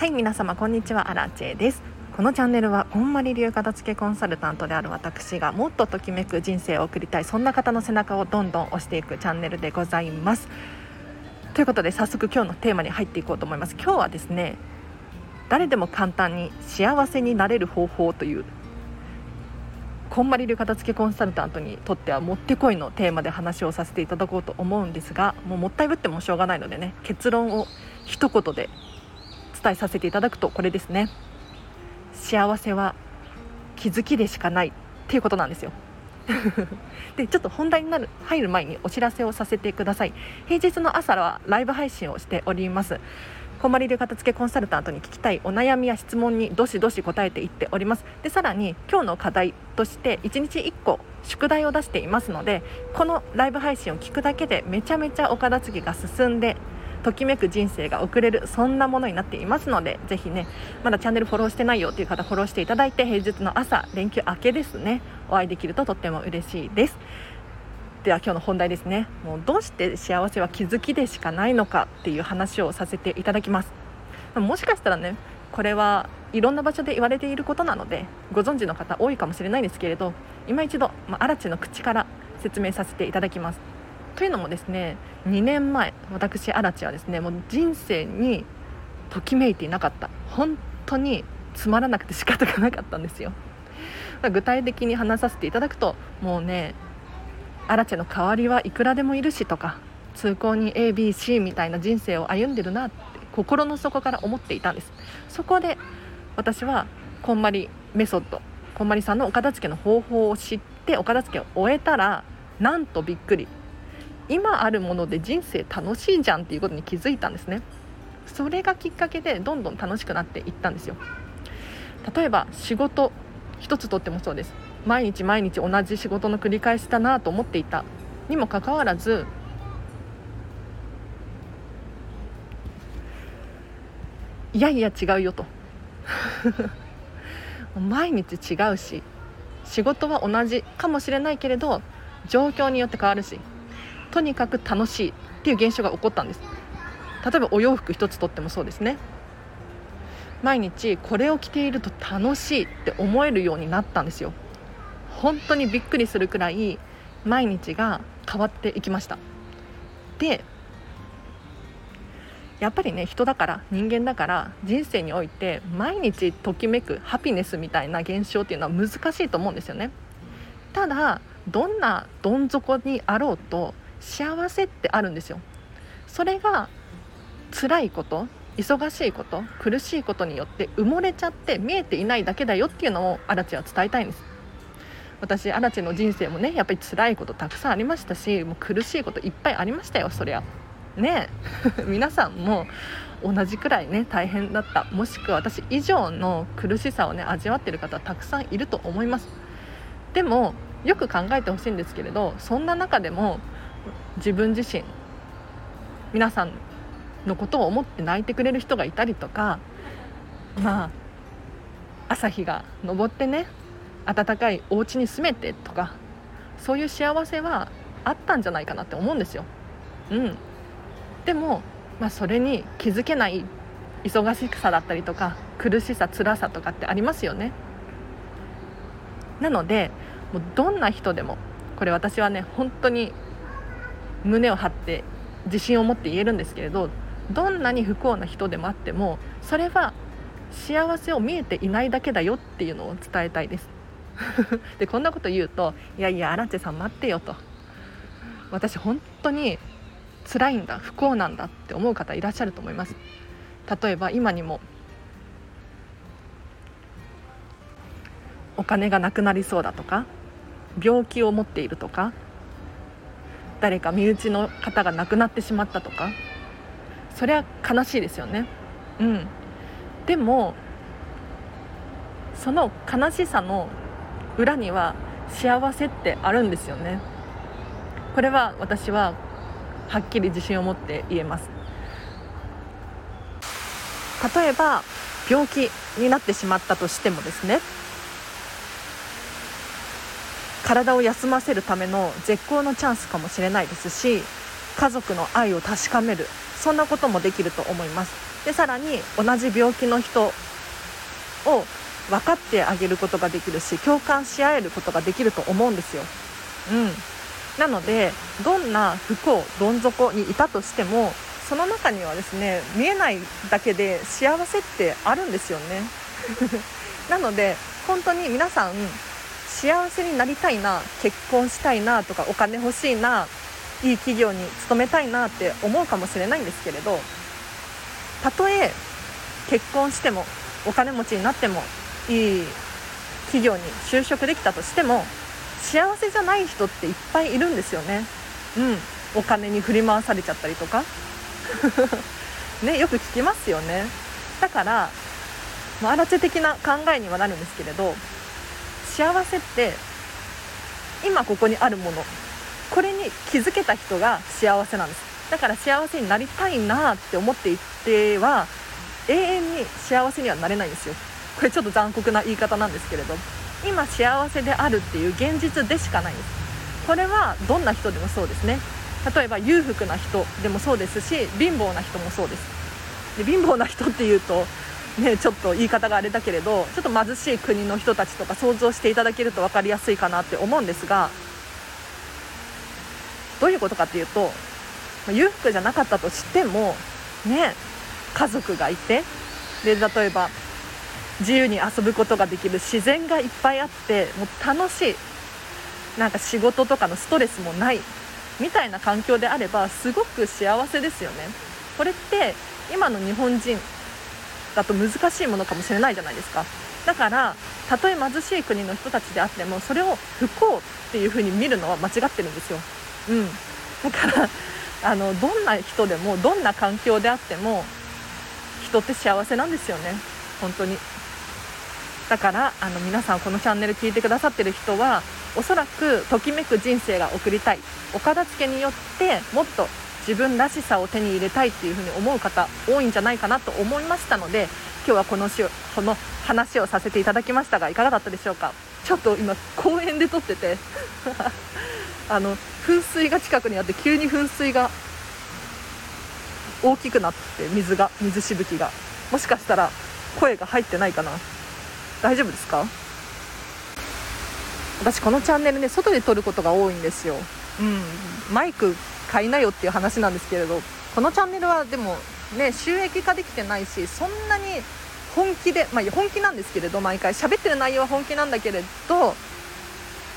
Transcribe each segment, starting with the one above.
はい皆様こんにちは。アラチェです。このチャンネルはこんまり流片付けコンサルタントである私がもっとときめく人生を送りたいそんな方の背中をどんどん押していくチャンネルでございます。ということで早速今日のテーマに入っていこうと思います。今日はですね誰でも簡単に幸せになれる方法というこんまり流片付けコンサルタントにとってはもってこいのテーマで話をさせていただこうと思うんですがもうもったいぶってもしょうがないのでね結論を一言で伝えさせていただくとこれですね。幸せは気づきでしかないっていうことなんですよ。でちょっと本題になる入る前にお知らせをさせてください。平日の朝はライブ配信をしております。こまり流片付けコンサルタントに聞きたいお悩みや質問にどしどし答えていっております。でさらに今日の課題として1日1個宿題を出していますのでこのライブ配信を聞くだけでめちゃめちゃお片付けが進んでときめく人生が送れるそんなものになっていますのでぜひねまだチャンネルフォローしてないよという方フォローしていただいて平日の朝連休明けですね。お会いできるととっても嬉しいです。では今日の本題ですね。もうどうして幸せは気づきでしかないのかっていう話をさせていただきます。もしかしたらねこれはいろんな場所で言われていることなのでご存知の方多いかもしれないんですけれど今一度、まあ、嵐の口から説明させていただきます。というのもですね2年前私嵐はですねもう人生にときめいていなかった。本当につまらなくて仕方がなかったんですよ。具体的に話させていただくともうねアラチェの代わりはいくらでもいるしとか通行に ABC みたいな人生を歩んでるなって心の底から思っていたんです。そこで私はこんまりメソッドこんまりさんのお片付けの方法を知ってお片付けを終えたらなんとびっくり。今あるもので人生楽しいじゃんっていうことに気づいたんですね。それがきっかけでどんどん楽しくなっていったんですよ。例えば仕事一つとってもそうです。毎日毎日同じ仕事の繰り返しだなと思っていたにもかかわらずいやいや違うよと。毎日違うし仕事は同じかもしれないけれど状況によって変わるしとにかく楽しいっていう現象が起こったんです。例えばお洋服一つとってもそうですね。毎日これを着ていると楽しいって思えるようになったんですよ。本当にびっくりするくらい毎日が変わっていきました。でやっぱりね人だから人間だから人生において毎日ときめくハピネスみたいな現象っていうのは難しいと思うんですよね。ただどんなどん底にあろうと幸せってあるんですよ。それが辛いこと忙しいこと苦しいことによって埋もれちゃって見えていないだけだよっていうのをアラチは伝えたいんです。私アラチの人生もねやっぱり辛いことたくさんありましたしもう苦しいこといっぱいありましたよそりゃ。ね 皆さんも同じくらいね大変だった。もしくは私以上の苦しさをね味わってる方たくさんいると思います。でもよく考えてほしいんですけれどそんな中でも自分自身皆さんのことを思って泣いてくれる人がいたりとかまあ朝日が昇ってね暖かいお家に住めてとかそういう幸せはあったんじゃないかなって思うんですよ。うん、でも、まあ、それに気づけない忙しさだったりとか苦しさ辛さとかってありますよね。なのでもうどんな人でもこれ私はね本当に胸を張って自信を持って言えるんですけれどどんなに不幸な人でもあってもそれは幸せを見えていないだけだよっていうのを伝えたいです。でこんなこと言うといやいや荒地さん待ってよと。私本当に辛いんだ不幸なんだって思う方いらっしゃると思います。例えば今にもお金がなくなりそうだとか病気を持っているとか誰か身内の方が亡くなってしまったとかそれは悲しいですよね。うん。でもその悲しさの裏には幸せってあるんですよね。これは私ははっきり自信を持って言えます。例えば病気になってしまったとしてもですね体を休ませるための絶好のチャンスかもしれないですし家族の愛を確かめるそんなこともできると思います。でさらに同じ病気の人を分かってあげることができるし共感し合えることができると思うんですよ、うん、なのでどんな不幸どん底にいたとしてもその中にはですね見えないだけで幸せってあるんですよね。なので本当に皆さん幸せになりたいな結婚したいなとかお金欲しいないい企業に勤めたいなって思うかもしれないんですけれどたとえ結婚してもお金持ちになってもいい企業に就職できたとしても幸せじゃない人っていっぱいいるんですよね。うん。お金に振り回されちゃったりとか。ねよく聞きますよね。だからアラチェ的な考えにはなるんですけれど幸せって今ここにあるもの。これに気づけた人が幸せなんです。だから幸せになりたいなって思っていっては永遠に幸せにはなれないんですよ。これちょっと残酷な言い方なんですけれど。今幸せであるっていう現実でしかないんです。これはどんな人でもそうですね。例えば裕福な人でもそうですし貧乏な人もそうです。で貧乏な人っていうとね、ちょっと言い方があれだけれどちょっと貧しい国の人たちとか想像していただけると分かりやすいかなって思うんですがどういうことかっていうと裕福じゃなかったとしてもね家族がいてで例えば自由に遊ぶことができる自然がいっぱいあってもう楽しいなんか仕事とかのストレスもないみたいな環境であればすごく幸せですよね。これって今の日本人だと難しいものかもしれないじゃないですか。だからたとえ貧しい国の人たちであってもそれを不幸っていう風に見るのは間違ってるんですよ、うん、だからあのどんな人でもどんな環境であっても人って幸せなんですよね。本当に。だからあの皆さんこのチャンネル聞いてくださってる人はおそらくときめく人生が送りたい。お片付けによってもっと自分らしさを手に入れたいっていうふうに思う方多いんじゃないかなと思いましたので今日はこのしこの話をさせていただきましたがいかがだったでしょうか？ちょっと今公園で撮ってて あの噴水が近くにあって急に噴水が大きくなって水が水しぶきが。もしかしたら声が入ってないかな？大丈夫ですか？私このチャンネルね外で撮ることが多いんですよ。うん。マイク買いなよっていう話なんですけれどこのチャンネルはでもね収益化できてないしそんなに本気で、まあ、本気なんですけれど毎回喋ってる内容は本気なんだけれど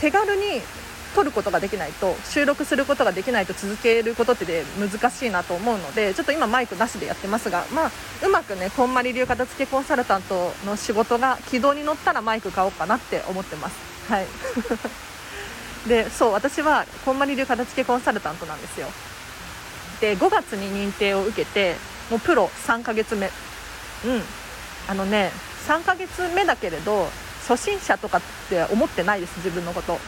手軽に撮ることができないと収録することができないと続けることってで難しいなと思うのでちょっと今マイクなしでやってますが、まあ、うまくねこんまり流片付けコンサルタントの仕事が軌道に乗ったらマイク買おうかなって思ってます。はいでそう私はこんまり流片付けコンサルタントなんですよ。で5月に認定を受けてもうプロ3ヶ月目。うん。あのね3ヶ月目だけれど初心者とかって思ってないです自分のこと。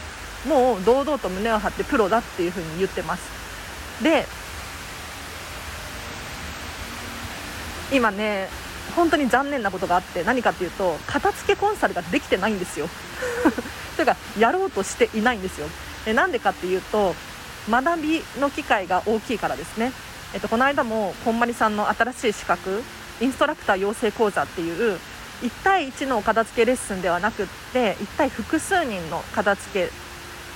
もう堂々と胸を張ってプロだっていう風に言ってます。で今ね本当に残念なことがあって何かっていうと片付けコンサルができてないんですよ。というかやろうとしていないんですよ。えなんでかっていうと学びの機会が大きいからですね、えっと、この間もこんまりさんの新しい資格インストラクター養成講座っていう1対1の片付けレッスンではなくって1対複数人の片付け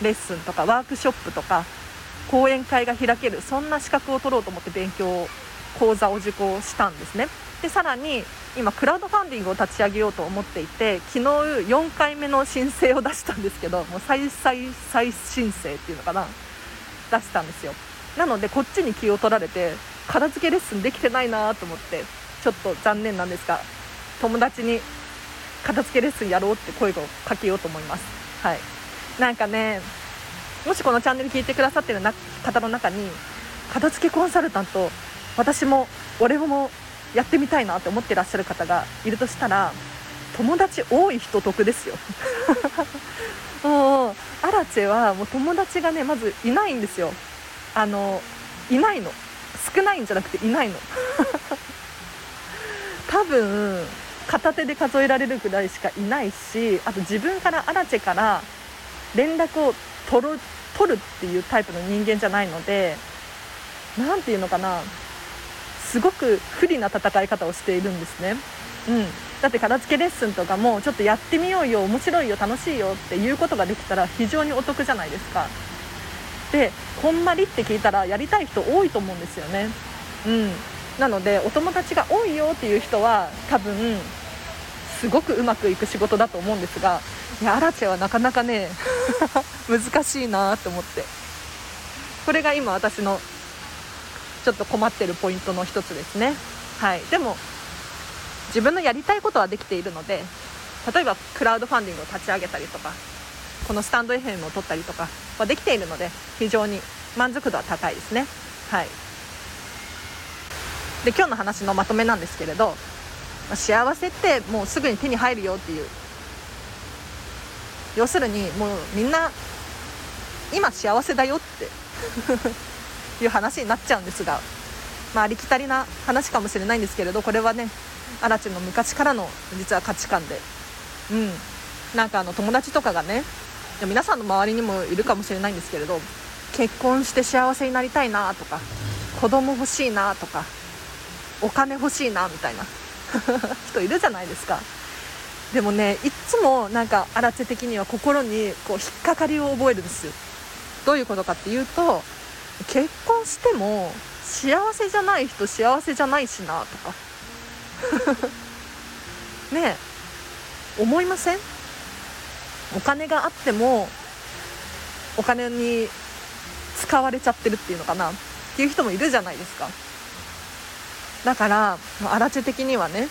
レッスンとかワークショップとか講演会が開けるそんな資格を取ろうと思って勉強講座を受講したんですね。でさらに今クラウドファンディングを立ち上げようと思っていて昨日4回目の申請を出したんですけどもう再再再申請っていうのかな？出したんですよ。なのでこっちに気を取られて片付けレッスンできてないなと思ってちょっと残念なんですが友達に片付けレッスンやろうって声をかけようと思います。はい。なんかねもしこのチャンネル聞いてくださってる方の中に片付けコンサルタント私も俺もやってみたいなって思ってらっしゃる方がいるとしたら友達多い人得ですよ。もうアラチェはもう友達がねまずいないんですよ。あのいないの。少ないんじゃなくていないの。多分片手で数えられるくらいしかいないしあと自分からアラチェから連絡を取る取るっていうタイプの人間じゃないので何て言うのかな。すごく不利な戦い方をしているんですね。うん、だって片付けレッスンとかもちょっとやってみようよ面白いよ楽しいよっていうことができたら非常にお得じゃないですか。でこんまりって聞いたらやりたい人多いと思うんですよね。うん。なのでお友達が多いよっていう人は多分すごくうまくいく仕事だと思うんですがいやアラチェはなかなかね 難しいなと思って。これが今私のちょっと困ってるポイントの一つですね。はい。でも自分のやりたいことはできているので例えばクラウドファンディングを立ち上げたりとかこのスタンド FM を取ったりとかはできているので非常に満足度は高いですね。はい。で今日の話のまとめなんですけれど幸せってもうすぐに手に入るよっていう。要するにもうみんな今幸せだよって。いう話になっちゃうんですが、まあ、ありきたりな話かもしれないんですけれどこれはねアラチの昔からの実は価値観で。うん。なんかあの友達とかがね皆さんの周りにもいるかもしれないんですけれど結婚して幸せになりたいなとか子供欲しいなとかお金欲しいなみたいな 人いるじゃないですか。でもねいっつもなんかアラチェ的には心にこう引っかかりを覚えるんですよ。どういうことかっていうと結婚しても幸せじゃない人幸せじゃないしなとか。ねえ。思いません？お金があってもお金に使われちゃってるっていうのかな？っていう人もいるじゃないですか。だからアラチェ的にはね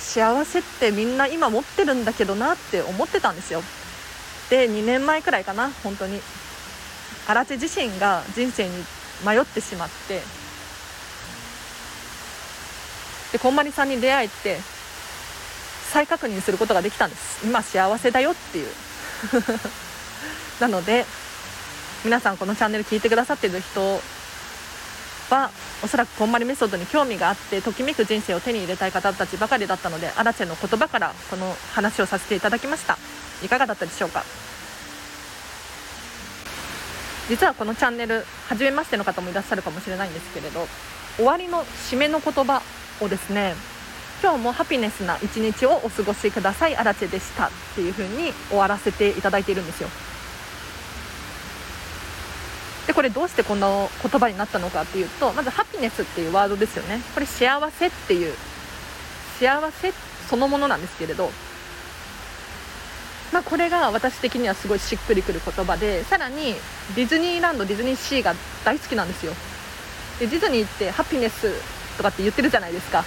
幸せってみんな今持ってるんだけどなって思ってたんですよ。で2年前くらいかな本当に。アラチェ自身が人生に迷ってしまってでこんまりさんに出会えて再確認することができたんです。今幸せだよっていう。なので皆さんこのチャンネル聞いてくださっている人はおそらくこんまりメソッドに興味があってときめく人生を手に入れたい方たちばかりだったのでアラチェの言葉からこの話をさせていただきました。いかがだったでしょうか？実はこのチャンネル初めましての方もいらっしゃるかもしれないんですけれど終わりの締めの言葉をですね今日もハピネスな一日をお過ごしくださいアラチェでしたっていう風に終わらせていただいているんですよ。でこれどうしてこんな言葉になったのかっていうとまずハピネスっていうワードですよね。これ幸せっていう幸せそのものなんですけれどまあ、これが私的にはすごいしっくりくる言葉でさらにディズニーランドディズニーシーが大好きなんですよ。でディズニーってハピネスとかって言ってるじゃないですか。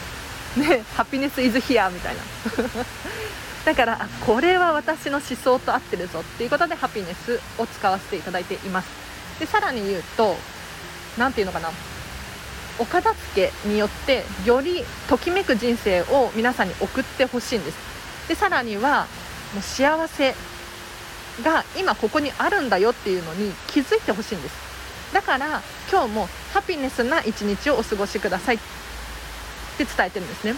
ねハピネスイズヒアみたいな。だからこれは私の思想と合ってるぞっていうことでハピネスを使わせていただいています。でさらに言うと何て言うのかな。お片付けによってよりときめく人生を皆さんに送ってほしいんです。でさらにはもう幸せが今ここにあるんだよっていうのに気づいてほしいんです。だから今日もハピネスな一日をお過ごしください。って伝えてるんですね。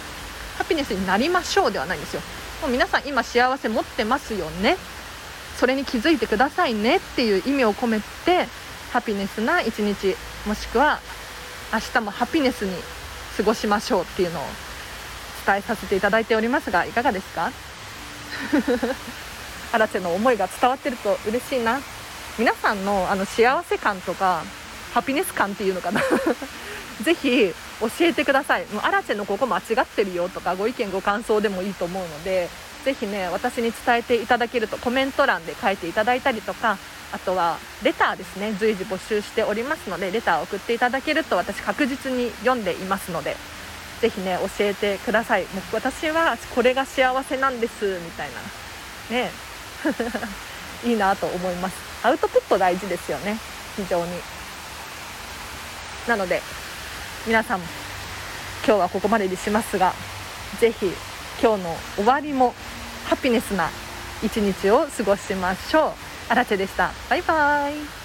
ハピネスになりましょうではないんですよ。もう皆さん今幸せ持ってますよね。それに気づいてくださいねっていう意味を込めてハピネスな一日もしくは明日もハピネスに過ごしましょうっていうのを伝えさせていただいておりますがいかがですか？アラチェの思いが伝わってると嬉しいな。皆さんのあの幸せ感とかハピネス感っていうのかな。ぜひ教えてください。もうアラチェのここ間違ってるよとかご意見ご感想でもいいと思うのでぜひね私に伝えていただけるとコメント欄で書いていただいたりとかあとはレターですね随時募集しておりますのでレターを送っていただけると私確実に読んでいますのでぜひね教えてください。もう私はこれが幸せなんですみたいな。ね。いいなと思います。アウトプット大事ですよね。非常に。なので皆さん今日はここまでにしますがぜひ今日の終わりもハピネスな一日を過ごしましょう。あらでした。バイバイ。